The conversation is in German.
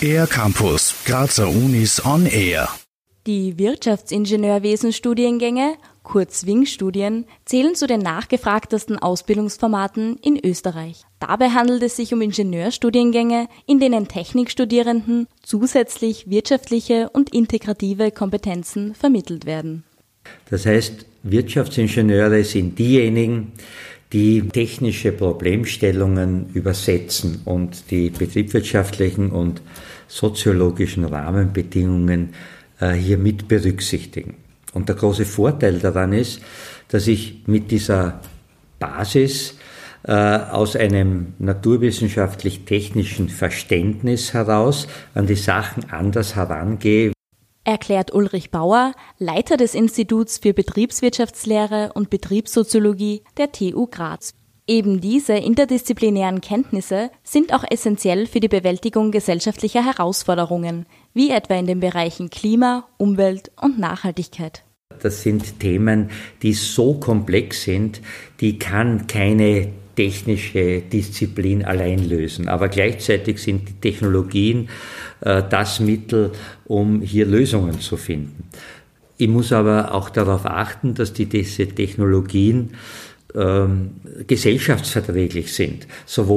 Air Campus, Grazer Unis on Air. Die Wirtschaftsingenieurwesen-Studiengänge, kurz WING-Studien, zählen zu den nachgefragtesten Ausbildungsformaten in Österreich. Dabei handelt es sich um Ingenieurstudiengänge, in denen Technikstudierenden zusätzlich wirtschaftliche und integrative Kompetenzen vermittelt werden. Das heißt, Wirtschaftsingenieure sind diejenigen, die technische Problemstellungen übersetzen und die betriebswirtschaftlichen und soziologischen Rahmenbedingungen äh, hier mit berücksichtigen. Und der große Vorteil daran ist, dass ich mit dieser Basis äh, aus einem naturwissenschaftlich-technischen Verständnis heraus an die Sachen anders herangehe. Erklärt Ulrich Bauer, Leiter des Instituts für Betriebswirtschaftslehre und Betriebssoziologie der TU Graz. Eben diese interdisziplinären Kenntnisse sind auch essentiell für die Bewältigung gesellschaftlicher Herausforderungen, wie etwa in den Bereichen Klima, Umwelt und Nachhaltigkeit. Das sind Themen, die so komplex sind, die kann keine technische Disziplin allein lösen. Aber gleichzeitig sind die Technologien äh, das Mittel, um hier Lösungen zu finden. Ich muss aber auch darauf achten, dass die, diese Technologien ähm, gesellschaftsverträglich sind, sowohl